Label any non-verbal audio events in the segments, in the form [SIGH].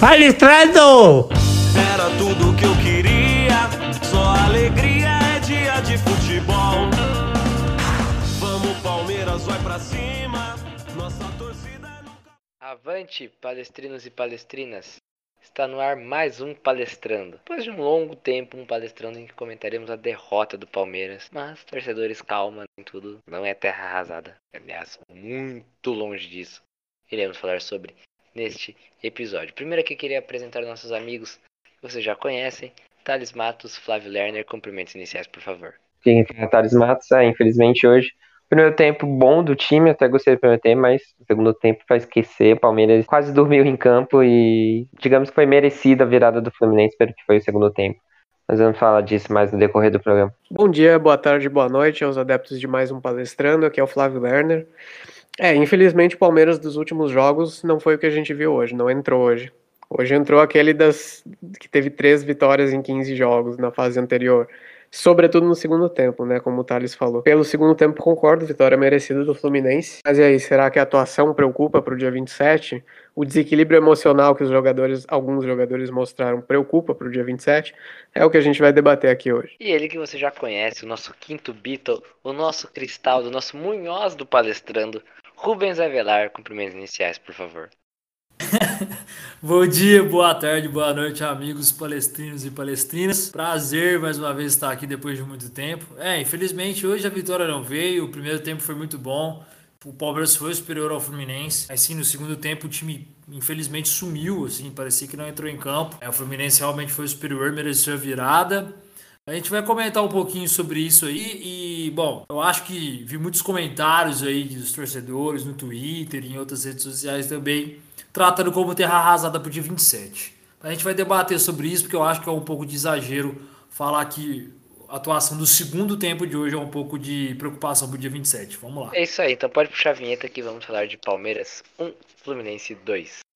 Palestrando! Era tudo que eu queria, só alegria é dia de futebol. Vamos Palmeiras, vai pra cima, nossa torcida é nunca... Avante, palestrinos e palestrinas! Está no ar mais um Palestrando. Depois de um longo tempo, um Palestrando em que comentaremos a derrota do Palmeiras. Mas, torcedores, calma, nem tudo não é terra arrasada. Aliás, muito longe disso. Iremos falar sobre neste episódio. Primeiro aqui queria apresentar nossos amigos que vocês já conhecem. Thales Matos, Flávio Lerner, cumprimentos iniciais, por favor. Quem é Thales Matos, é, infelizmente hoje Primeiro tempo bom do time, até gostei do primeiro tempo, mas o segundo tempo para esquecer, o Palmeiras quase dormiu em campo e digamos que foi merecida a virada do Fluminense pelo que foi o segundo tempo. Mas vamos falar disso mais no decorrer do programa. Bom dia, boa tarde, boa noite aos adeptos de mais um palestrando. Aqui é o Flávio Lerner. É, infelizmente o Palmeiras dos últimos jogos não foi o que a gente viu hoje, não entrou hoje. Hoje entrou aquele das que teve três vitórias em 15 jogos na fase anterior sobretudo no segundo tempo, né, como o Thales falou. Pelo segundo tempo, concordo, vitória merecida do Fluminense. Mas e aí, será que a atuação preocupa para o dia 27? O desequilíbrio emocional que os jogadores, alguns jogadores mostraram, preocupa para o dia 27? É o que a gente vai debater aqui hoje. E ele que você já conhece, o nosso quinto Beatle, o nosso cristal, do nosso Munhoz do Palestrando, Rubens Avelar, cumprimentos iniciais, por favor. [LAUGHS] Bom dia, boa tarde, boa noite, amigos palestrinos e palestrinas. Prazer mais uma vez estar aqui depois de muito tempo. É, infelizmente hoje a vitória não veio, o primeiro tempo foi muito bom. O Palmeiras foi superior ao Fluminense. Mas sim, no segundo tempo o time infelizmente sumiu, assim, parecia que não entrou em campo. É, o Fluminense realmente foi superior, mereceu a virada. A gente vai comentar um pouquinho sobre isso aí e, bom, eu acho que vi muitos comentários aí dos torcedores no Twitter e em outras redes sociais também tratando como terra arrasada para o dia 27. A gente vai debater sobre isso, porque eu acho que é um pouco de exagero falar que a atuação do segundo tempo de hoje é um pouco de preocupação para o dia 27. Vamos lá. É isso aí, então pode puxar a vinheta que vamos falar de Palmeiras 1, Fluminense 2.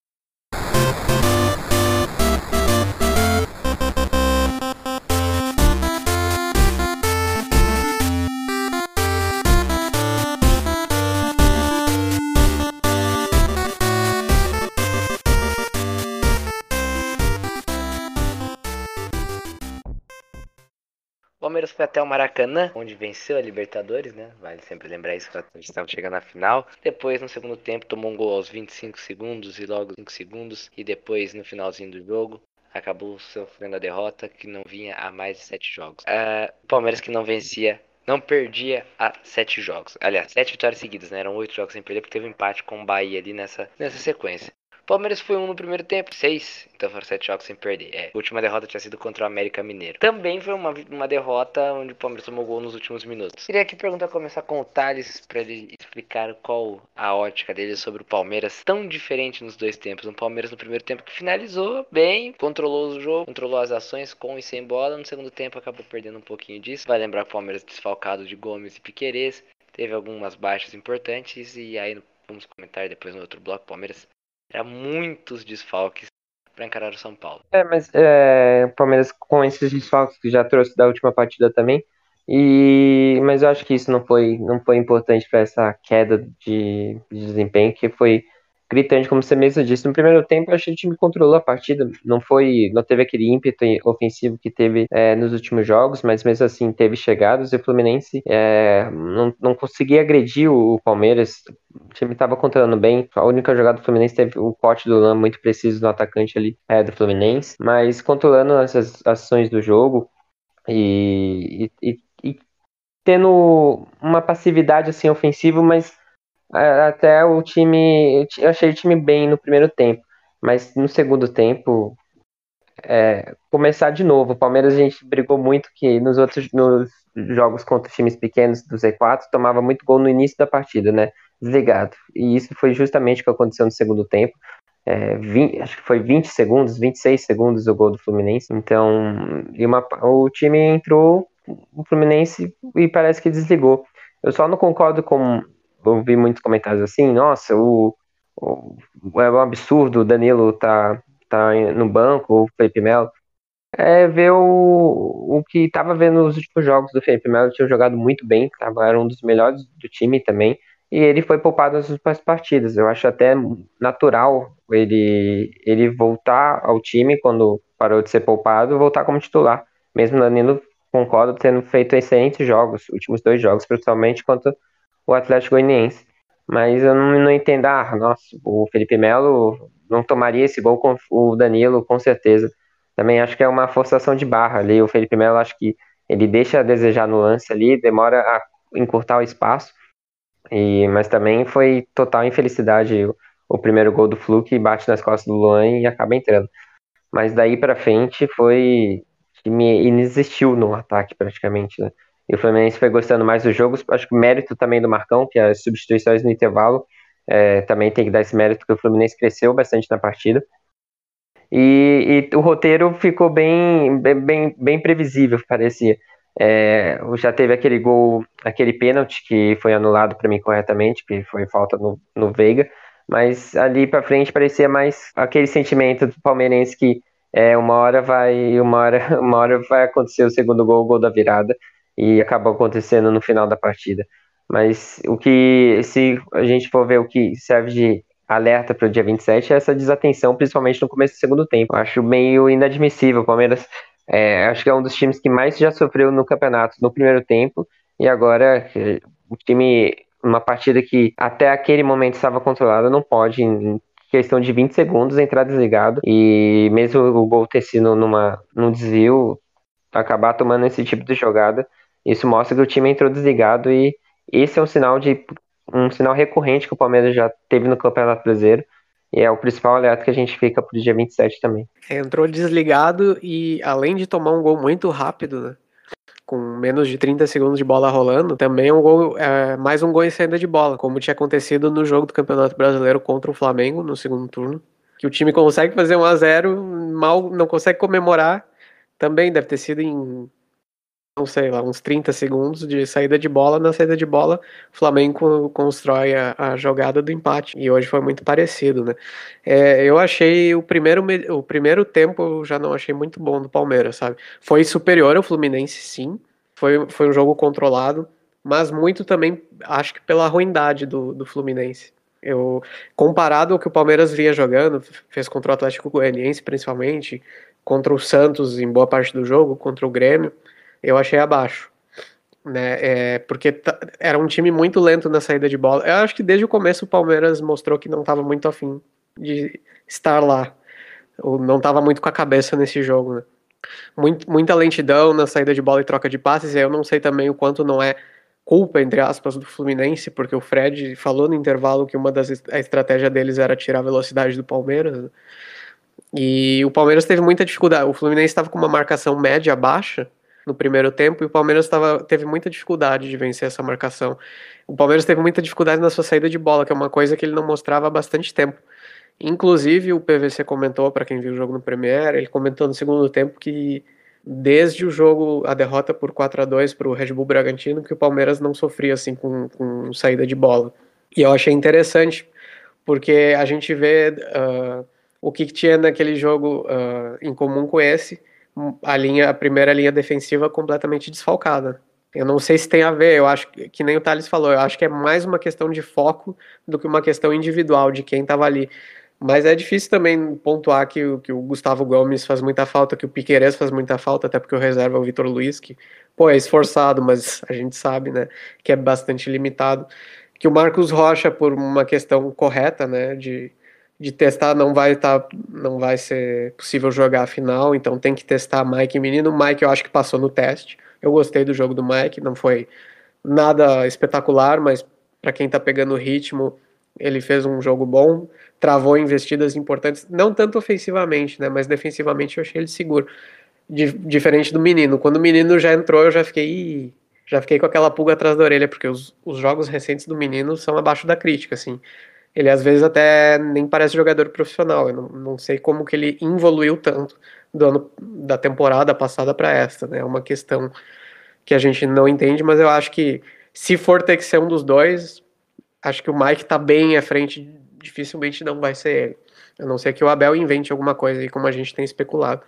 Palmeiras foi até o Maracanã, onde venceu a Libertadores, né? Vale sempre lembrar isso quando a gente estava chegando na final. Depois, no segundo tempo, tomou um gol aos 25 segundos e logo 5 segundos. E depois, no finalzinho do jogo, acabou sofrendo a derrota que não vinha há mais de 7 jogos. Uh, Palmeiras que não vencia não perdia há sete jogos. Aliás, sete vitórias seguidas, né? Eram oito jogos sem perder, porque teve um empate com o Bahia ali nessa, nessa sequência. Palmeiras foi um no primeiro tempo, seis. Então foram sete jogos sem perder. É, a última derrota tinha sido contra o América Mineiro. Também foi uma, uma derrota onde o Palmeiras tomou gol nos últimos minutos. Queria aqui perguntar começar com o Thales para ele explicar qual a ótica dele sobre o Palmeiras tão diferente nos dois tempos. Um Palmeiras no primeiro tempo que finalizou bem, controlou o jogo, controlou as ações com e sem bola. No segundo tempo acabou perdendo um pouquinho disso. Vai lembrar o Palmeiras desfalcado de Gomes e Piquerez. Teve algumas baixas importantes e aí vamos comentar depois no outro bloco. Palmeiras era muitos desfalques para encarar o São Paulo. É, mas é, o Palmeiras com esses desfalques que já trouxe da última partida também. E mas eu acho que isso não foi não foi importante para essa queda de, de desempenho que foi gritante, como você mesmo disse. No primeiro tempo, eu achei que o time controlou a partida. Não foi, não teve aquele ímpeto ofensivo que teve é, nos últimos jogos, mas mesmo assim teve chegadas. E o Fluminense é, não, não conseguia agredir o, Palmeiras. O time estava controlando bem. A única jogada do Fluminense teve o corte do Lama muito preciso no atacante ali é, do Fluminense, mas controlando essas ações do jogo e, e, e tendo uma passividade assim ofensiva, mas até o time. Eu achei o time bem no primeiro tempo, mas no segundo tempo. É, começar de novo. O Palmeiras a gente brigou muito que nos outros nos jogos contra times pequenos do Z4 tomava muito gol no início da partida, né? Desligado. E isso foi justamente o que aconteceu no segundo tempo. É, 20, acho que foi 20 segundos, 26 segundos o gol do Fluminense. Então, e uma, o time entrou, o Fluminense, e parece que desligou. Eu só não concordo com ouvi muitos comentários assim, nossa, o, o, é um absurdo o Danilo tá, tá no banco, o Felipe Melo. É ver o, o que estava vendo nos últimos jogos do Felipe Melo, tinha jogado muito bem, tava, era um dos melhores do time também, e ele foi poupado nas últimas partidas. Eu acho até natural ele, ele voltar ao time quando parou de ser poupado, voltar como titular. Mesmo Danilo, concordo, tendo feito excelentes jogos, últimos dois jogos, principalmente contra o Atlético Goianiense. Mas eu não, não entendo, ah, nossa, o Felipe Melo não tomaria esse gol com o Danilo, com certeza. Também acho que é uma forçação de barra ali. O Felipe Melo, acho que ele deixa a desejar no lance ali, demora a encurtar o espaço. E, mas também foi total infelicidade o, o primeiro gol do Fluke, bate nas costas do Luan e acaba entrando. Mas daí para frente foi me inexistiu no ataque praticamente, né? E o Fluminense foi gostando mais dos jogos. Acho que mérito também do Marcão, que as substituições no intervalo é, também tem que dar esse mérito, que o Fluminense cresceu bastante na partida. E, e o roteiro ficou bem, bem, bem previsível, parecia. É, já teve aquele gol, aquele pênalti que foi anulado para mim corretamente, que foi falta no, no Veiga, mas ali para frente parecia mais aquele sentimento do palmeirense que é, uma hora vai, uma hora, [LAUGHS] uma hora vai acontecer o segundo gol, o gol da virada, e acabou acontecendo no final da partida. Mas o que, se a gente for ver o que serve de alerta para o dia 27 é essa desatenção, principalmente no começo do segundo tempo. Acho meio inadmissível. O Palmeiras é, acho que é um dos times que mais já sofreu no campeonato no primeiro tempo e agora o time, uma partida que até aquele momento estava controlada, não pode, em questão de 20 segundos, entrar desligado e mesmo o gol ter sido numa, num desvio, acabar tomando esse tipo de jogada. Isso mostra que o time entrou desligado e esse é um sinal de um sinal recorrente que o Palmeiras já teve no Campeonato Brasileiro e é o principal alerta que a gente fica pro dia 27 também. Entrou desligado e além de tomar um gol muito rápido, né? Com menos de 30 segundos de bola rolando, também é um gol, é, mais um gol em saída de bola, como tinha acontecido no jogo do Campeonato Brasileiro contra o Flamengo no segundo turno. Que o time consegue fazer 1 a 0 mal não consegue comemorar. Também deve ter sido em não sei lá, uns 30 segundos de saída de bola. Na saída de bola, o Flamengo constrói a, a jogada do empate. E hoje foi muito parecido, né? É, eu achei o primeiro, o primeiro tempo, eu já não achei muito bom do Palmeiras, sabe? Foi superior ao Fluminense, sim. Foi, foi um jogo controlado, mas muito também, acho que pela ruindade do, do Fluminense. Eu, comparado ao que o Palmeiras vinha jogando, fez contra o Atlético Goianiense principalmente, contra o Santos em boa parte do jogo, contra o Grêmio, eu achei abaixo. Né, é, porque era um time muito lento na saída de bola. Eu acho que desde o começo o Palmeiras mostrou que não estava muito afim de estar lá. Ou não estava muito com a cabeça nesse jogo. Né? Muito, muita lentidão na saída de bola e troca de passes. E eu não sei também o quanto não é culpa, entre aspas, do Fluminense, porque o Fred falou no intervalo que uma das a estratégia deles era tirar a velocidade do Palmeiras. Né? E o Palmeiras teve muita dificuldade. O Fluminense estava com uma marcação média baixa no primeiro tempo e o Palmeiras tava, teve muita dificuldade de vencer essa marcação. O Palmeiras teve muita dificuldade na sua saída de bola, que é uma coisa que ele não mostrava há bastante tempo. Inclusive, o PVC comentou, para quem viu o jogo no Premier, ele comentou no segundo tempo que desde o jogo, a derrota por 4 a 2 para o Red Bull Bragantino, que o Palmeiras não sofria assim com, com saída de bola. E eu achei interessante, porque a gente vê uh, o que tinha naquele jogo uh, em comum com esse, a linha, a primeira linha defensiva completamente desfalcada. Eu não sei se tem a ver, eu acho que, que nem o Thales falou, eu acho que é mais uma questão de foco do que uma questão individual de quem estava ali. Mas é difícil também pontuar que, que o Gustavo Gomes faz muita falta, que o Piqueires faz muita falta, até porque o reserva é o Vitor Luiz, que, pô, é esforçado, mas a gente sabe, né, que é bastante limitado. Que o Marcos Rocha, por uma questão correta, né, de, de testar não vai tá, não vai ser possível jogar a final, então tem que testar Mike e Menino. Mike eu acho que passou no teste. Eu gostei do jogo do Mike, não foi nada espetacular, mas para quem está pegando o ritmo, ele fez um jogo bom, travou investidas importantes, não tanto ofensivamente, né, mas defensivamente eu achei ele seguro. diferente do menino. Quando o menino já entrou, eu já fiquei, já fiquei com aquela pulga atrás da orelha, porque os, os jogos recentes do menino são abaixo da crítica, assim. Ele às vezes até nem parece jogador profissional. Eu não, não sei como que ele evoluiu tanto do ano da temporada passada para esta, né? É uma questão que a gente não entende, mas eu acho que se for ter que ser um dos dois, acho que o Mike tá bem à frente, dificilmente não vai ser ele. A não ser que o Abel invente alguma coisa aí, como a gente tem especulado.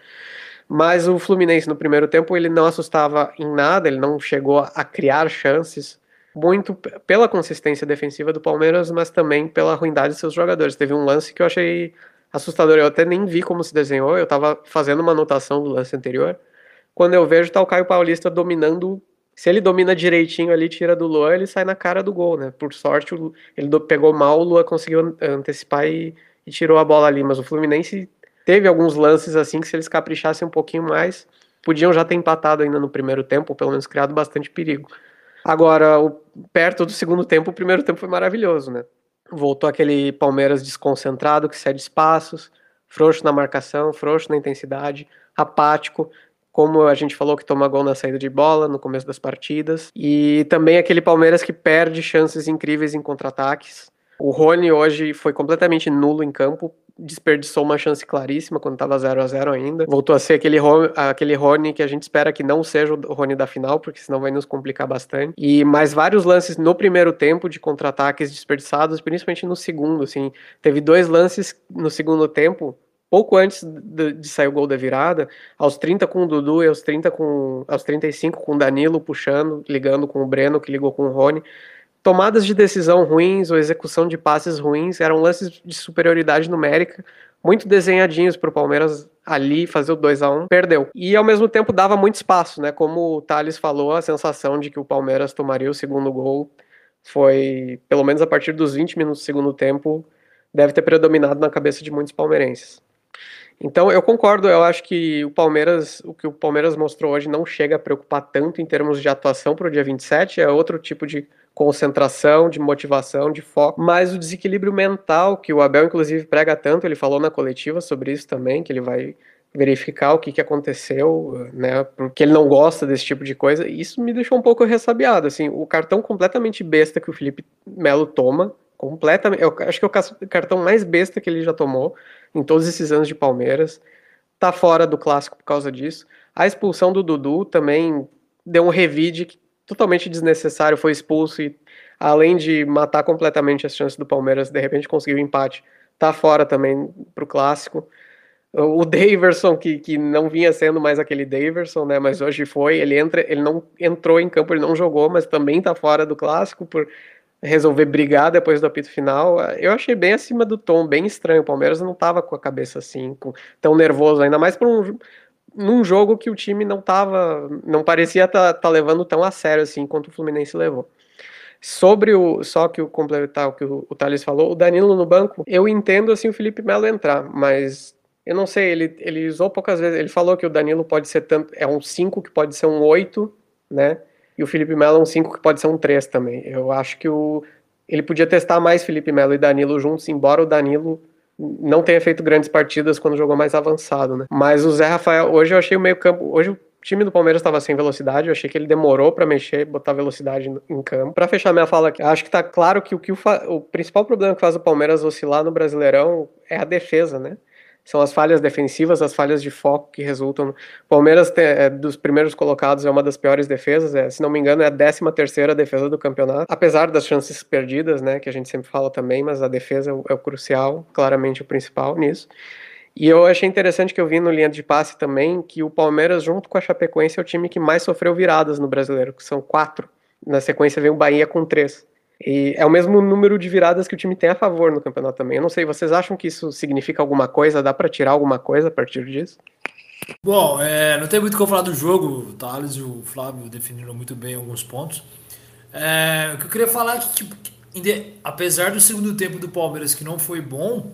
Mas o Fluminense no primeiro tempo ele não assustava em nada, ele não chegou a criar chances muito pela consistência defensiva do Palmeiras, mas também pela ruindade de seus jogadores. Teve um lance que eu achei assustador, eu até nem vi como se desenhou, eu estava fazendo uma anotação do lance anterior. Quando eu vejo tá o Caio Paulista dominando, se ele domina direitinho ali, tira do Luan, ele sai na cara do gol, né? Por sorte, ele pegou mal, o Luan conseguiu antecipar e, e tirou a bola ali, mas o Fluminense teve alguns lances assim que se eles caprichassem um pouquinho mais, podiam já ter empatado ainda no primeiro tempo, ou pelo menos criado bastante perigo. Agora, o, perto do segundo tempo, o primeiro tempo foi maravilhoso, né? Voltou aquele Palmeiras desconcentrado, que cede espaços, frouxo na marcação, frouxo na intensidade, apático, como a gente falou que toma gol na saída de bola no começo das partidas, e também aquele Palmeiras que perde chances incríveis em contra-ataques. O Rony hoje foi completamente nulo em campo, desperdiçou uma chance claríssima quando estava 0 a 0 ainda. Voltou a ser aquele, aquele Rony que a gente espera que não seja o Rony da final, porque senão vai nos complicar bastante. E mais vários lances no primeiro tempo de contra-ataques desperdiçados, principalmente no segundo, assim. Teve dois lances no segundo tempo pouco antes de, de, sair o gol da virada, aos 30 com o Dudu e aos 30 com aos 35 com o Danilo puxando, ligando com o Breno que ligou com o Rony tomadas de decisão ruins ou execução de passes ruins, eram lances de superioridade numérica, muito desenhadinhos para o Palmeiras ali fazer o 2 a 1 perdeu. E ao mesmo tempo dava muito espaço, né? Como o Thales falou, a sensação de que o Palmeiras tomaria o segundo gol foi, pelo menos a partir dos 20 minutos do segundo tempo, deve ter predominado na cabeça de muitos palmeirenses. Então eu concordo, eu acho que o Palmeiras, o que o Palmeiras mostrou hoje não chega a preocupar tanto em termos de atuação para o dia 27, é outro tipo de concentração, de motivação, de foco, mas o desequilíbrio mental que o Abel inclusive prega tanto, ele falou na coletiva sobre isso também, que ele vai verificar o que, que aconteceu, né, porque ele não gosta desse tipo de coisa, isso me deixou um pouco ressabiado, assim, o cartão completamente besta que o Felipe Melo toma, completamente, eu acho que é o cartão mais besta que ele já tomou em todos esses anos de Palmeiras, tá fora do clássico por causa disso, a expulsão do Dudu também deu um revide totalmente desnecessário, foi expulso e, além de matar completamente as chances do Palmeiras, de repente conseguiu empate, tá fora também pro clássico. O Daverson, que, que não vinha sendo mais aquele Daverson, né, mas hoje foi, ele entra, ele não entrou em campo, ele não jogou, mas também tá fora do clássico por resolver brigar depois do apito final. Eu achei bem acima do tom, bem estranho. O Palmeiras não tava com a cabeça assim, com, tão nervoso, ainda mais por um, num jogo que o time não tava, não parecia tá, tá levando tão a sério assim quanto o Fluminense levou. Sobre o, só que o completar o que o, o Thales falou, o Danilo no banco, eu entendo assim o Felipe Melo entrar, mas eu não sei, ele, ele usou poucas vezes, ele falou que o Danilo pode ser tanto, é um 5 que pode ser um 8, né? E o Felipe Melo é um 5 que pode ser um 3 também. Eu acho que o, ele podia testar mais Felipe Melo e Danilo juntos, embora o Danilo não tenha feito grandes partidas quando jogou mais avançado, né? Mas o Zé Rafael, hoje eu achei o meio-campo, hoje o time do Palmeiras estava sem velocidade, eu achei que ele demorou para mexer, botar velocidade em campo. Para fechar minha fala aqui, acho que tá claro que o que o, o principal problema que faz o Palmeiras oscilar no Brasileirão é a defesa, né? São as falhas defensivas, as falhas de foco que resultam. Palmeiras, é, dos primeiros colocados, é uma das piores defesas, é, se não me engano, é a 13 terceira defesa do campeonato, apesar das chances perdidas, né, que a gente sempre fala também, mas a defesa é o, é o crucial, claramente o principal nisso. E eu achei interessante que eu vi no linha de passe também que o Palmeiras, junto com a Chapecoense, é o time que mais sofreu viradas no brasileiro, que são quatro. Na sequência vem o Bahia com três. E é o mesmo número de viradas que o time tem a favor no campeonato também. Eu não sei, vocês acham que isso significa alguma coisa? Dá para tirar alguma coisa a partir disso? Bom, é, não tem muito o que eu falar do jogo. O Thales e o Flávio definiram muito bem alguns pontos. É, o que eu queria falar é que, tipo, apesar do segundo tempo do Palmeiras que não foi bom,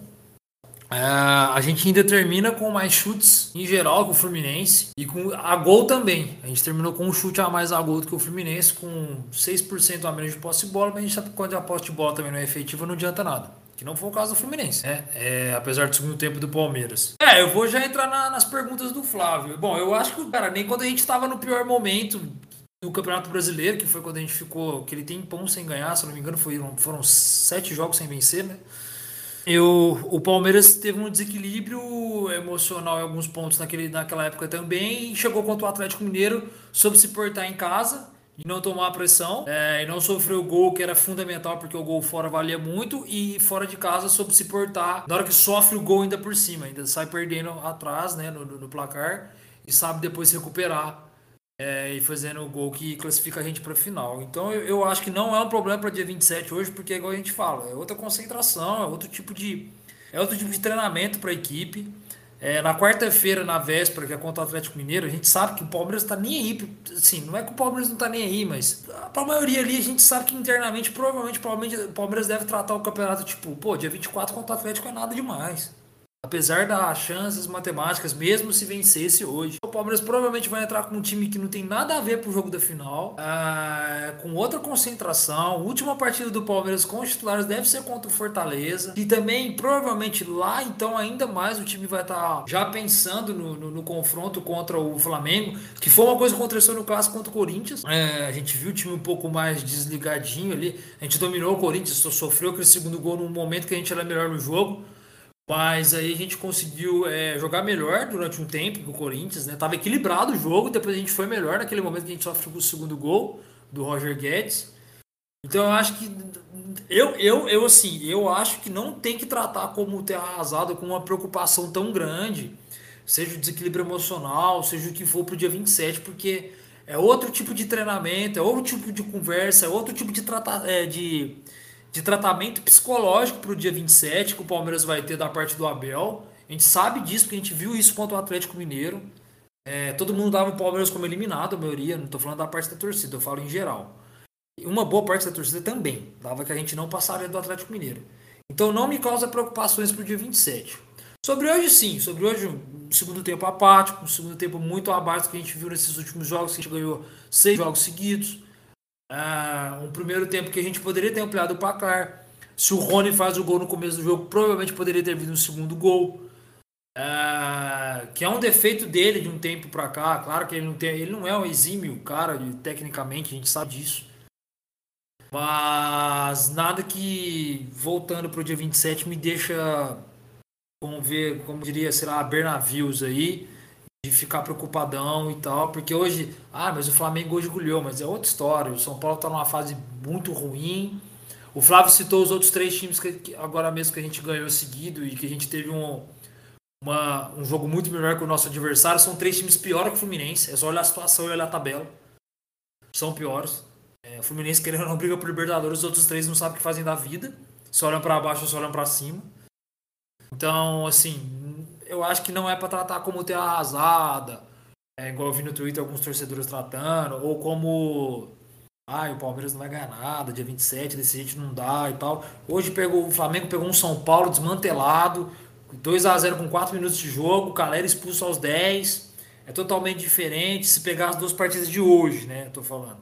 é, a gente ainda termina com mais chutes em geral com o Fluminense e com a gol também. A gente terminou com um chute a mais a gol do que o Fluminense, com 6% a menos de posse de bola, mas a gente sabe que quando a posse de bola também não é efetiva, não adianta nada. Que não foi o caso do Fluminense, né? É, apesar do segundo tempo do Palmeiras. É, eu vou já entrar na, nas perguntas do Flávio. Bom, eu acho que, cara, nem quando a gente estava no pior momento do Campeonato Brasileiro, que foi quando a gente ficou aquele tempão sem ganhar, se não me engano, foram, foram sete jogos sem vencer, né? Eu, o Palmeiras teve um desequilíbrio emocional em alguns pontos naquele, naquela época também. chegou contra o Atlético Mineiro, soube se portar em casa e não tomar a pressão. É, e não sofreu o gol, que era fundamental, porque o gol fora valia muito. E fora de casa soube se portar. Na hora que sofre o gol ainda por cima, ainda sai perdendo atrás né, no, no placar. E sabe depois se recuperar é, e fazendo o gol que classifica a gente para a final. Então eu, eu, acho que não é um problema para dia 27 hoje, porque igual a gente fala, é outra concentração, é outro tipo de, é outro tipo de treinamento para a equipe. É, na quarta-feira, na véspera, que é contra o Atlético Mineiro, a gente sabe que o Palmeiras está nem aí. Assim, não é que o Palmeiras não está nem aí, mas para a maioria ali a gente sabe que internamente, provavelmente, o Palmeiras deve tratar o campeonato tipo, pô, dia 24 contra o Atlético é nada demais. Apesar das chances matemáticas, mesmo se vencesse hoje, o Palmeiras provavelmente vai entrar com um time que não tem nada a ver pro jogo da final, é, com outra concentração. Última partida do Palmeiras com os titulares deve ser contra o Fortaleza. E também, provavelmente lá, então, ainda mais o time vai estar tá já pensando no, no, no, confronto contra o Flamengo, que foi uma coisa que aconteceu no clássico contra o Corinthians. É, a gente viu o time um pouco mais desligadinho ali. A gente dominou o Corinthians, sofreu aquele segundo gol no momento que a gente era melhor no jogo. Mas aí a gente conseguiu é, jogar melhor durante um tempo com o Corinthians, né? Tava equilibrado o jogo, depois a gente foi melhor naquele momento que a gente sofreu o segundo gol do Roger Guedes. Então eu acho que eu, eu, eu assim, eu acho que não tem que tratar como ter arrasado com uma preocupação tão grande, seja o desequilíbrio emocional, seja o que for pro dia 27, porque é outro tipo de treinamento, é outro tipo de conversa, é outro tipo de tratar é, de de tratamento psicológico para o dia 27 que o Palmeiras vai ter da parte do Abel. A gente sabe disso, porque a gente viu isso contra o Atlético Mineiro. É, todo mundo dava o Palmeiras como eliminado, a maioria. Não estou falando da parte da torcida, eu falo em geral. E uma boa parte da torcida também dava que a gente não passaria do Atlético Mineiro. Então não me causa preocupações para o dia 27. Sobre hoje, sim. Sobre hoje, um segundo tempo apático, um segundo tempo muito abaixo que a gente viu nesses últimos jogos, que a gente ganhou seis jogos seguidos. Ah, um primeiro tempo que a gente poderia ter ampliado o placar. Se o Rony faz o gol no começo do jogo, provavelmente poderia ter vindo um segundo gol. Ah, que é um defeito dele de um tempo para cá. Claro que ele não, tem, ele não é um exímio cara, tecnicamente, a gente sabe disso. Mas nada que, voltando para o dia 27, me deixa, como, ver, como diria, sei lá, Bernavius aí de ficar preocupadão e tal, porque hoje, ah, mas o Flamengo hoje goleou, mas é outra história. O São Paulo está numa fase muito ruim. O Flávio citou os outros três times que, que, agora mesmo que a gente ganhou seguido e que a gente teve um, uma, um jogo muito melhor que o nosso adversário. São três times piores que o Fluminense. É só olhar a situação e olhar a tabela. São piores. É, o Fluminense querendo não briga por Libertadores, os outros três não sabem o que fazem da vida. Se olham para baixo se olham para cima. Então, assim, eu acho que não é para tratar como ter arrasada, é, igual eu vi no Twitter alguns torcedores tratando, ou como ah, o Palmeiras não vai ganhar nada, dia 27, desse jeito não dá e tal. Hoje pegou, o Flamengo pegou um São Paulo desmantelado, 2 a 0 com 4 minutos de jogo, Calera expulso aos 10. É totalmente diferente se pegar as duas partidas de hoje, né? Tô falando.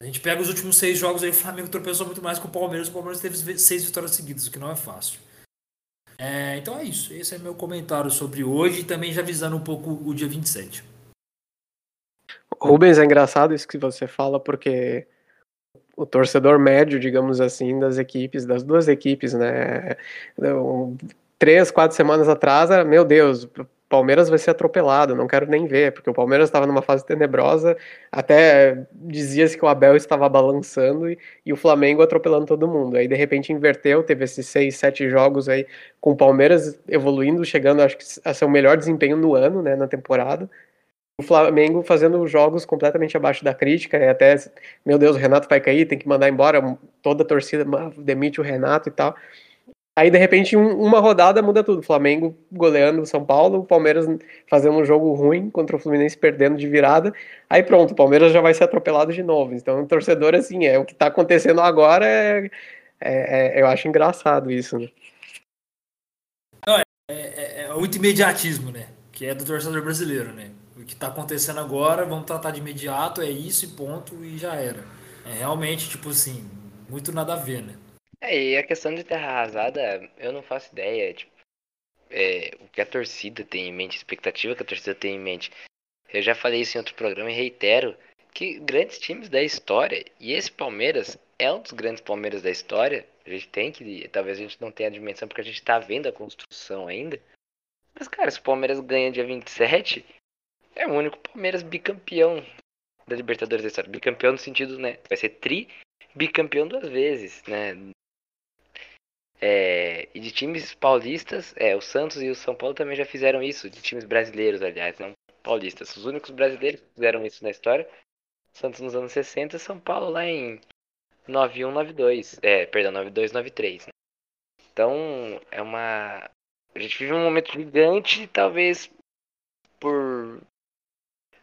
A gente pega os últimos seis jogos aí, o Flamengo tropeçou muito mais com o Palmeiras, o Palmeiras teve seis vitórias seguidas, o que não é fácil. É, então é isso. Esse é meu comentário sobre hoje e também já avisando um pouco o dia 27. Rubens, é engraçado isso que você fala, porque o torcedor médio, digamos assim, das equipes, das duas equipes, né? Três, quatro semanas atrás, era, meu Deus, Palmeiras vai ser atropelado, não quero nem ver, porque o Palmeiras estava numa fase tenebrosa, até dizia-se que o Abel estava balançando e, e, o Flamengo atropelando todo mundo. Aí de repente inverteu, teve esses seis, sete jogos aí com o Palmeiras evoluindo, chegando acho que a ser o melhor desempenho no ano, né, na temporada. O Flamengo fazendo jogos completamente abaixo da crítica, e até, meu Deus, o Renato vai cair, tem que mandar embora, toda a torcida demite o Renato e tal. Aí, de repente, um, uma rodada muda tudo. Flamengo goleando o São Paulo, o Palmeiras fazendo um jogo ruim contra o Fluminense perdendo de virada. Aí pronto, o Palmeiras já vai ser atropelado de novo. Então, o torcedor, assim, é o que está acontecendo agora. É, é, é, eu acho engraçado isso, né? Não, é, é, é, muito imediatismo, né? Que é do torcedor brasileiro, né? O que está acontecendo agora, vamos tratar de imediato, é isso e ponto, e já era. É realmente, tipo assim, muito nada a ver, né? É, e a questão de terra arrasada, eu não faço ideia, tipo, é, o que a torcida tem em mente, a expectativa que a torcida tem em mente. Eu já falei isso em outro programa e reitero que grandes times da história, e esse Palmeiras é um dos grandes Palmeiras da história, a gente tem que, talvez a gente não tenha a dimensão porque a gente tá vendo a construção ainda. Mas, cara, se o Palmeiras ganha dia 27, é o único Palmeiras bicampeão da Libertadores da história. Bicampeão no sentido, né? Vai ser tri bicampeão duas vezes, né? É, e de times paulistas, é, o Santos e o São Paulo também já fizeram isso, de times brasileiros, aliás, não paulistas. Os únicos brasileiros que fizeram isso na história. Santos nos anos 60 e São Paulo lá em 91, 92. É, perdão, 92, 93. Né? Então, é uma. A gente vive um momento gigante, talvez por.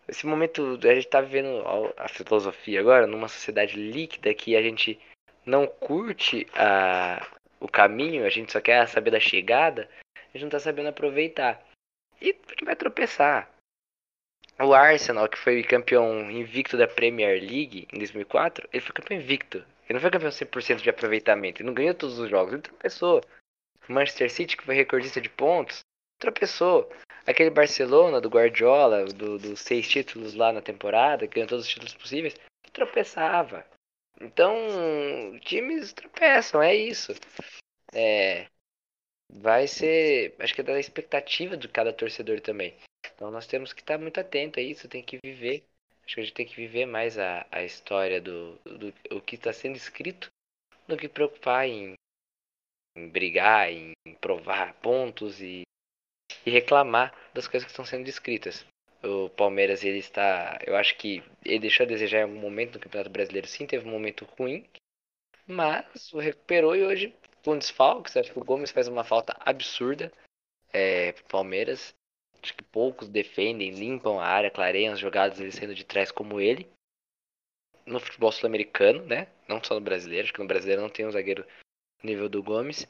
Esse momento, a gente tá vivendo a filosofia agora numa sociedade líquida que a gente não curte a, o caminho, a gente só quer saber da chegada, a gente não tá sabendo aproveitar. E vai tropeçar. O Arsenal, que foi campeão invicto da Premier League em 2004, ele foi campeão invicto. Ele não foi campeão 100% de aproveitamento. Ele não ganhou todos os jogos. Ele tropeçou. O Manchester City, que foi recordista de pontos, tropeçou. Aquele Barcelona do Guardiola, do, dos seis títulos lá na temporada, que ganhou todos os títulos possíveis, tropeçava. Então, times tropeçam, é isso. É, vai ser, acho que é da expectativa de cada torcedor também. Então nós temos que estar muito atento a isso, tem que viver. Acho que a gente tem que viver mais a, a história do, do o que está sendo escrito do que preocupar em, em brigar, em provar pontos e, e reclamar das coisas que estão sendo descritas. O Palmeiras ele está, eu acho que ele deixou a desejar em algum momento no Campeonato Brasileiro, sim, teve um momento ruim, mas o recuperou e hoje com desfalques, acho que o Gomes faz uma falta absurda é, pro Palmeiras. Acho que poucos defendem, limpam a área, clareiam as jogadas ele sendo de trás como ele. No futebol sul-americano, né? Não só no brasileiro, acho que no brasileiro não tem um zagueiro nível do Gomes.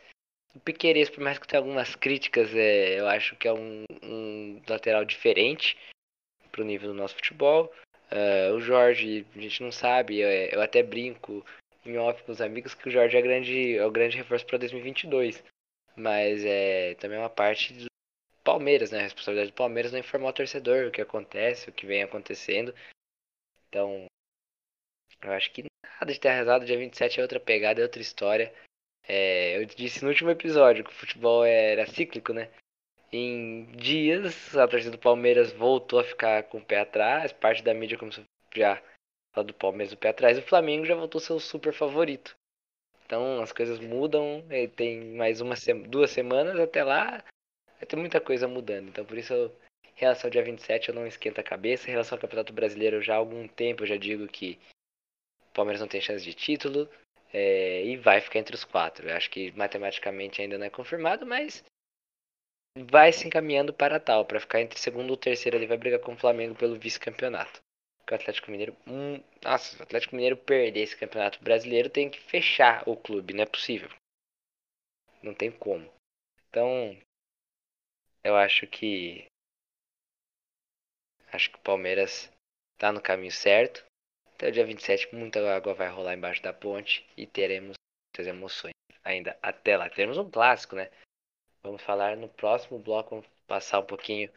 O Piqueires, por mais que tenha algumas críticas, é, eu acho que é um, um lateral diferente pro nível do nosso futebol. Uh, o Jorge, a gente não sabe, eu, eu até brinco em off com os amigos que o Jorge é, grande, é o grande reforço para 2022. Mas é também é uma parte do Palmeiras, né? A responsabilidade do Palmeiras não é informar o torcedor o que acontece, o que vem acontecendo. Então, eu acho que nada de ter arrasado dia 27 é outra pegada, é outra história. É, eu disse no último episódio que o futebol era cíclico, né? Em dias, a torcida do Palmeiras voltou a ficar com o pé atrás, parte da mídia começou já lá do Palmeiras o pé atrás, o Flamengo já voltou ser o super favorito. Então as coisas mudam, tem mais uma duas semanas até lá, vai ter muita coisa mudando. Então por isso, eu, em relação ao dia 27, eu não esquento a cabeça. Em relação ao Campeonato Brasileiro, já há algum tempo eu já digo que o Palmeiras não tem chance de título é, e vai ficar entre os quatro. Eu acho que matematicamente ainda não é confirmado, mas vai se encaminhando para tal, para ficar entre segundo ou terceiro. Ele vai brigar com o Flamengo pelo vice-campeonato que o Atlético Mineiro. Hum, nossa, se o Atlético Mineiro perder esse campeonato brasileiro, tem que fechar o clube, não é possível. Não tem como. Então, eu acho que. Acho que o Palmeiras tá no caminho certo. Até o dia 27, muita água vai rolar embaixo da ponte e teremos muitas emoções. Ainda até lá, teremos um clássico, né? Vamos falar no próximo bloco, vamos passar um pouquinho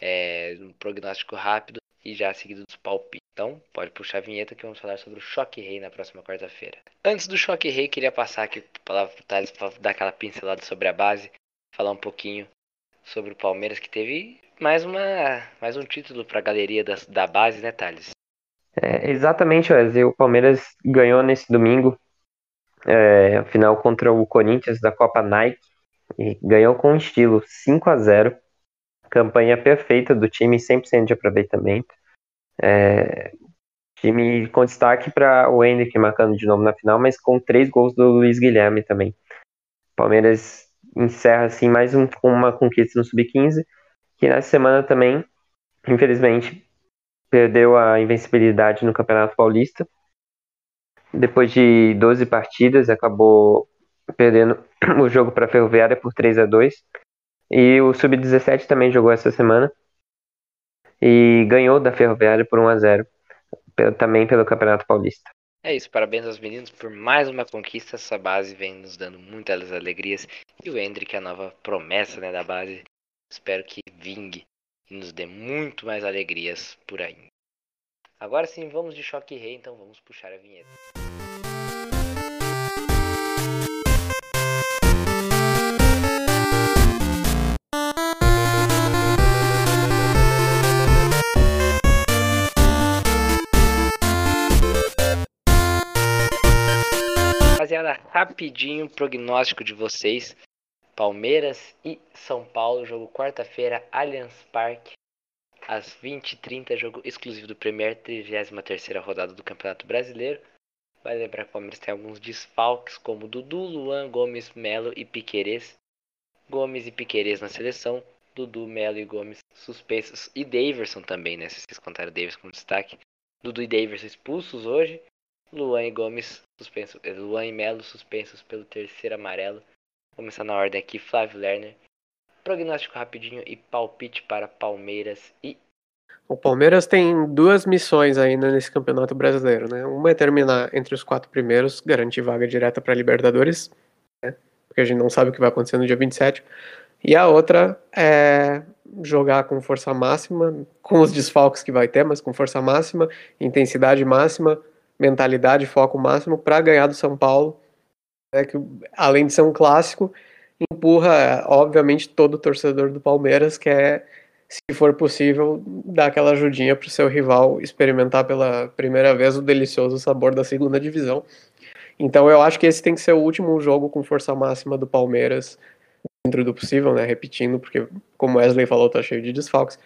é, um prognóstico rápido e já seguido dos palpites. Então, pode puxar a vinheta que vamos falar sobre o Choque Rei na próxima quarta-feira. Antes do Choque Rei, queria passar aqui a palavra pro Thales para dar aquela pincelada sobre a base, falar um pouquinho sobre o Palmeiras que teve mais uma mais um título para a galeria da, da base, né, Thales? É, exatamente, Wesley. O Palmeiras ganhou nesse domingo é, a final contra o Corinthians da Copa Nike e ganhou com estilo 5 a 0 campanha perfeita do time, 100% de aproveitamento. É, time com destaque para o Hendrick marcando de novo na final, mas com três gols do Luiz Guilherme também. Palmeiras encerra assim mais um, uma conquista no Sub-15, que nessa semana também, infelizmente, perdeu a invencibilidade no Campeonato Paulista. Depois de 12 partidas, acabou perdendo o jogo para a Ferroviária por 3 a 2 e o Sub-17 também jogou essa semana e ganhou da Ferroviária por 1 a 0 também pelo Campeonato Paulista. É isso, parabéns aos meninos por mais uma conquista. Essa base vem nos dando muitas alegrias. E o Hendrick, a nova promessa né, da base, espero que vingue e nos dê muito mais alegrias por aí. Agora sim, vamos de choque rei, então vamos puxar a vinheta. Rapaziada, rapidinho prognóstico de vocês. Palmeiras e São Paulo, jogo quarta-feira, Allianz Parque. às 20h30, jogo exclusivo do Premier, 33ª rodada do Campeonato Brasileiro. Vai lembrar que o Palmeiras tem alguns desfalques, como Dudu, Luan, Gomes, Melo e Piquerez. Gomes e Piquerez na seleção, Dudu, Melo e Gomes suspensos. E Daverson também, né? Se vocês contaram o Daverson como destaque. Dudu e Daverson expulsos hoje. Luan e Gomes suspensos. eh, Luan e Melo suspensos pelo terceiro amarelo. Vou começar na ordem aqui, Flávio Lerner. Prognóstico rapidinho e palpite para Palmeiras e O Palmeiras tem duas missões ainda nesse campeonato brasileiro, né? Uma é terminar entre os quatro primeiros, garantir vaga direta para Libertadores, né? Porque a gente não sabe o que vai acontecer no dia 27. E a outra é jogar com força máxima, com os desfalques que vai ter, mas com força máxima, intensidade máxima, mentalidade, foco máximo para ganhar do São Paulo, né? Que além de ser um clássico, empurra, obviamente, todo torcedor do Palmeiras, que é se for possível, dar aquela ajudinha para o seu rival experimentar pela primeira vez o delicioso sabor da segunda divisão. Então eu acho que esse tem que ser o último jogo com força máxima do Palmeiras, dentro do possível, né? Repetindo, porque como Wesley falou, tá cheio de desfalques.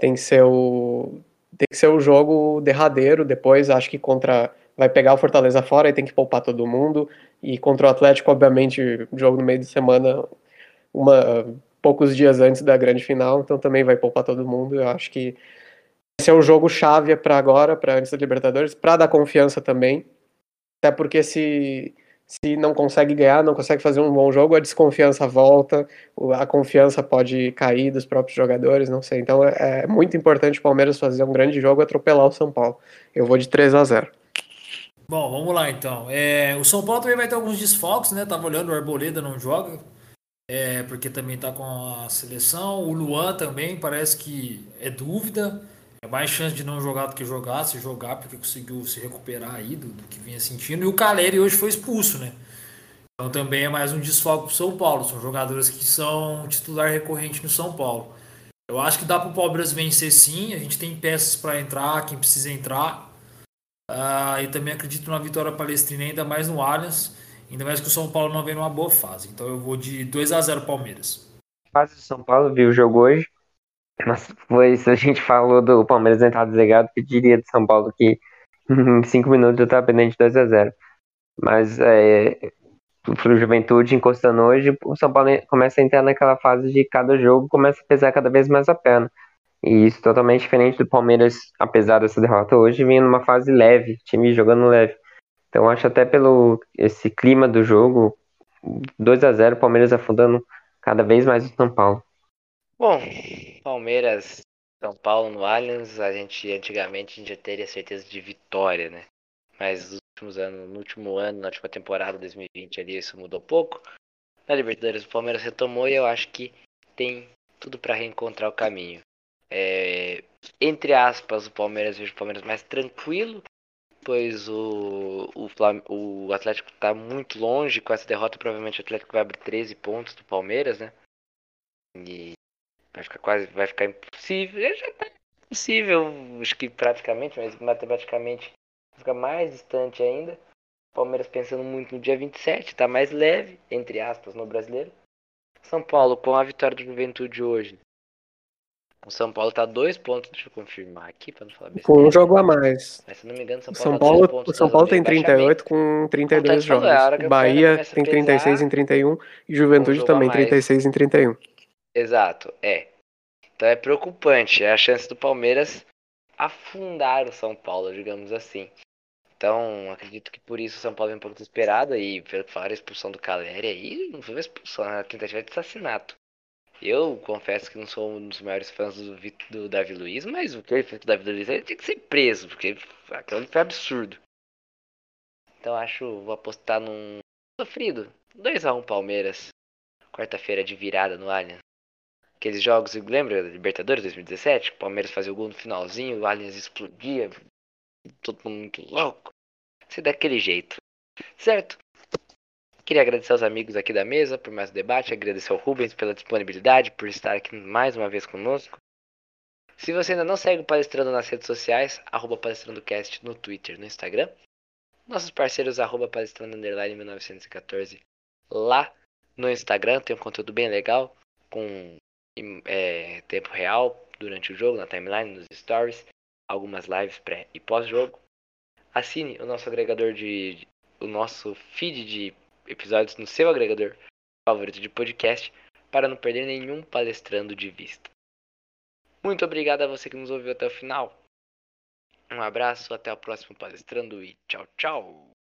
Tem que ser o tem que ser o jogo derradeiro. Depois acho que contra vai pegar o Fortaleza fora e tem que poupar todo mundo. E contra o Atlético, obviamente, jogo no meio de semana, uma poucos dias antes da grande final, então também vai poupar todo mundo. Eu acho que esse é o jogo chave para agora, para antes da Libertadores, para dar confiança também. Até porque se se não consegue ganhar, não consegue fazer um bom jogo, a desconfiança volta, a confiança pode cair dos próprios jogadores, não sei. Então é, é muito importante o Palmeiras fazer um grande jogo e atropelar o São Paulo. Eu vou de 3 a 0 Bom, vamos lá então. É, o São Paulo também vai ter alguns desfalques, né? Tava olhando, o Arboleda não joga, é, porque também tá com a seleção. O Luan também parece que é dúvida. É mais chance de não jogar do que jogar, se jogar, porque conseguiu se recuperar aí do, do que vinha sentindo. E o Caleri hoje foi expulso, né? Então também é mais um desfalque pro São Paulo. São jogadores que são titular recorrente no São Paulo. Eu acho que dá pro Palmeiras vencer sim. A gente tem peças para entrar, quem precisa entrar. Ah, e também acredito na vitória palestrina, ainda mais no Allianz. Ainda mais que o São Paulo não vem numa boa fase. Então eu vou de 2 a 0 Palmeiras. fase do São Paulo, vi o jogo hoje. Mas foi a gente falou do Palmeiras entrar desligado, que diria de São Paulo que [LAUGHS] em 5 minutos eu tava pendente 2 a 0 Mas é, pro Juventude encostando hoje, o São Paulo começa a entrar naquela fase de cada jogo começa a pesar cada vez mais a perna. E isso totalmente diferente do Palmeiras, apesar dessa derrota hoje, vinha numa fase leve, time jogando leve. Então acho até pelo esse clima do jogo, 2 a 0 Palmeiras afundando cada vez mais o São Paulo. Bom, Palmeiras, São Paulo no Allianz, a gente antigamente a gente já teria certeza de vitória, né? Mas nos últimos anos, no último ano, na última temporada 2020 ali, isso mudou pouco. Na Libertadores o Palmeiras retomou e eu acho que tem tudo para reencontrar o caminho. É, entre aspas, o Palmeiras vejo o Palmeiras mais tranquilo, pois o, o, o Atlético está muito longe com essa derrota. Provavelmente o Atlético vai abrir 13 pontos do Palmeiras, né? E vai ficar quase, vai ficar impossível. Já tá impossível, acho que praticamente, mas matematicamente fica mais distante ainda. Palmeiras pensando muito no dia 27, tá mais leve, entre aspas, no brasileiro. São Paulo, com a vitória do Juventude hoje. O São Paulo tá dois pontos, deixa eu confirmar aqui para não falar besteira. Com um jogo a mais. Mas se não me engano, São Paulo, São tá Paulo, pontos o São Paulo tem de rebaixamento. 38 com 32 Como tá te falando, é a hora jogos. Bahia tem 36 pesar, em 31 e Juventude um também mais. 36 em 31. Exato, é. Então é preocupante. É a chance do Palmeiras afundar o São Paulo, digamos assim. Então, acredito que por isso o São Paulo é um pouco desesperado e falaram a expulsão do Caleri aí, não foi uma expulsão, era uma tentativa de assassinato. Eu confesso que não sou um dos maiores fãs do, do Davi Luiz, mas o que ele fez com o Davi Luiz ele tinha que ser preso, porque aquilo foi absurdo. Então acho, vou apostar num sofrido. 2x1 Palmeiras. Quarta-feira de virada no Allianz. Aqueles jogos, lembra da Libertadores 2017? O Palmeiras fazia o gol no finalzinho, o Allianz explodia, todo mundo muito louco. Ser daquele jeito. Certo? Queria agradecer aos amigos aqui da mesa por mais um debate, agradecer ao Rubens pela disponibilidade, por estar aqui mais uma vez conosco. Se você ainda não segue o Palestrando nas redes sociais, arroba palestrandocast no Twitter no Instagram. Nossos parceiros, arroba palestrando underline 1914 lá no Instagram, tem um conteúdo bem legal, com em é, tempo real durante o jogo, na timeline, nos stories, algumas lives pré e pós-jogo. Assine o nosso agregador de. o nosso feed de episódios no seu agregador favorito de podcast para não perder nenhum palestrando de vista. Muito obrigado a você que nos ouviu até o final. Um abraço, até o próximo palestrando e tchau, tchau!